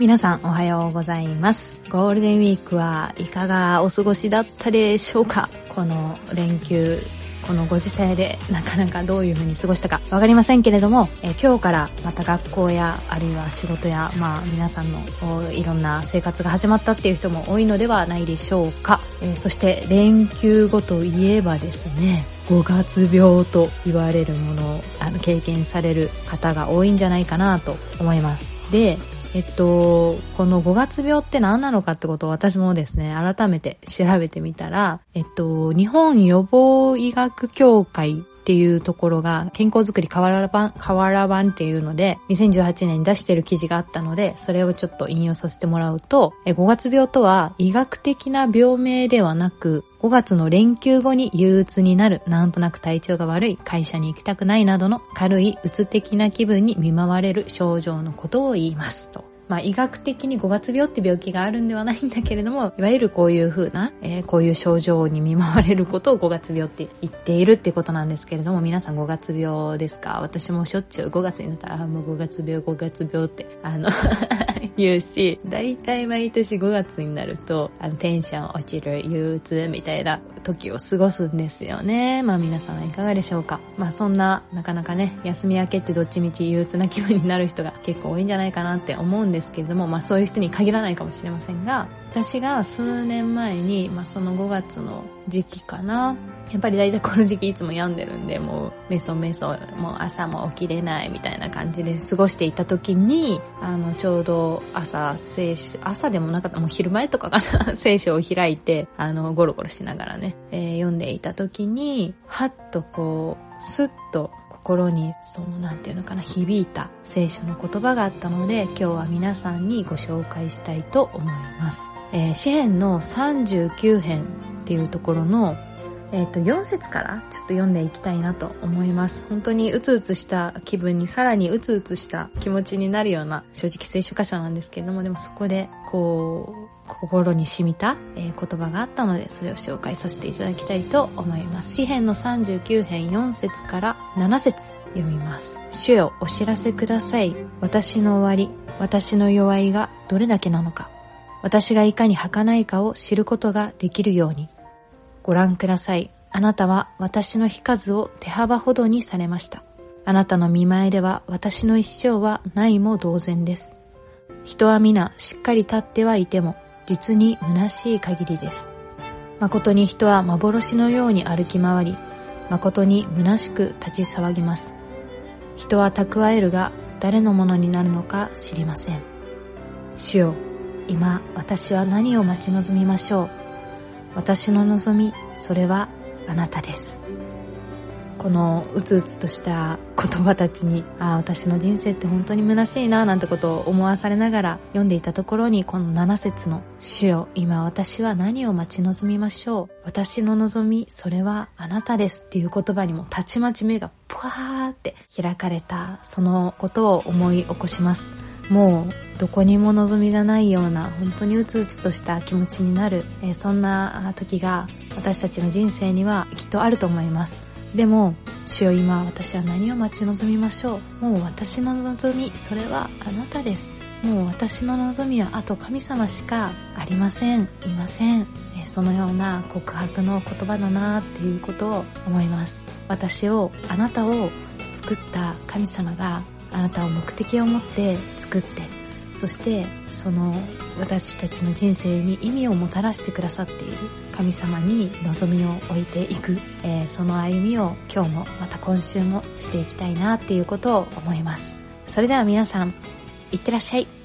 皆さんおはようございます。ゴールデンウィークはいかがお過ごしだったでしょうか？この連休、このご時世でなかなかどういう風に過ごしたかわかりませんけれども、え今日からまた学校やあるいは仕事やまあ皆さんのいろんな生活が始まったっていう人も多いのではないでしょうか。えそして連休後といえばですね、5月病と言われるものをあの経験される方が多いんじゃないかなと思います。で、えっと、この5月病って何なのかってことを私もですね、改めて調べてみたら、えっと、日本予防医学協会っていうところが健康づくり河原版、河原版っていうので2018年に出してる記事があったのでそれをちょっと引用させてもらうと5月病とは医学的な病名ではなく5月の連休後に憂鬱になる、なんとなく体調が悪い、会社に行きたくないなどの軽い鬱的な気分に見舞われる症状のことを言いますと。まあ、医学的に5月病って病気があるんではないんだけれども、いわゆるこういう風な、えー、こういう症状に見舞われることを5月病って言っているってことなんですけれども、皆さん5月病ですか？私もしょっちゅう5月になったら、あ、もう5月病、5月病って、あの 言うし、だいたい毎年5月になると、あの、テンション落ちる、憂鬱みたいな時を過ごすんですよね。まあ皆さんはいかがでしょうか？まあそんな、なかなかね、休み明けってどっちみち憂鬱な気分になる人が結構多いんじゃないかなって思うんですですけれども、まあそういう人に限らないかもしれませんが、私が数年前に、まあその5月の時期かな、やっぱり大体この時期いつも病んでるんで、もうメソメソ、もう朝も起きれないみたいな感じで過ごしていた時に、あの、ちょうど朝、聖書、朝でもなかった、もう昼前とかかな、聖書を開いて、あの、ゴロゴロしながらね、えー、読んでいた時に、はっとこう、スッと心にそのなんていうのかな響いた聖書の言葉があったので今日は皆さんにご紹介したいと思います。えー、詩編の39編っていうところのえ、ー、と、4節からちょっと読んでいきたいなと思います。本当にうつうつした気分にさらにうつうつした気持ちになるような正直聖書箇所なんですけれども、でもそこで、こう、心に染みた、言葉があったので、それを紹介させていただきたいと思います。詩編の39編4節から7節読みます。主よ、お知らせください。私の終わり、私の弱いがどれだけなのか。私がいかに儚いかを知ることができるように。ご覧ください。あなたは私の日数を手幅ほどにされました。あなたの見前では私の一生はないも同然です。人は皆しっかり立ってはいても、実に虚しい限りです。誠に人は幻のように歩き回り、誠に虚しく立ち騒ぎます。人は蓄えるが誰のものになるのか知りません。主よ、今私は何を待ち望みましょう。私の望み、それはあなたです。このうつうつとした言葉たちに、ああ、私の人生って本当に虚しいな、なんてことを思わされながら読んでいたところに、この7節の、主よ、今私は何を待ち望みましょう。私の望み、それはあなたですっていう言葉にもたちまち目がぷわーって開かれた、そのことを思い起こします。もうどこにも望みがないような本当にうつうつとした気持ちになる、え、そんな時が私たちの人生にはきっとあると思いますでも主よ今私は何を待ち望みましょう？もう私の望みそれはあなたです。もう私の望みはあと神様しかありません。いません、そのような告白の言葉だなっていうことを思います。私をあなたを作った神様があなたを目的を持って作ってそしてその私たちの人生に意味をもたらしてくださっている神様に望みを置いていく、えー、その歩みを今日もまた今週もしていきたいなっていうことを思います。それでは皆さんいってらっしゃい。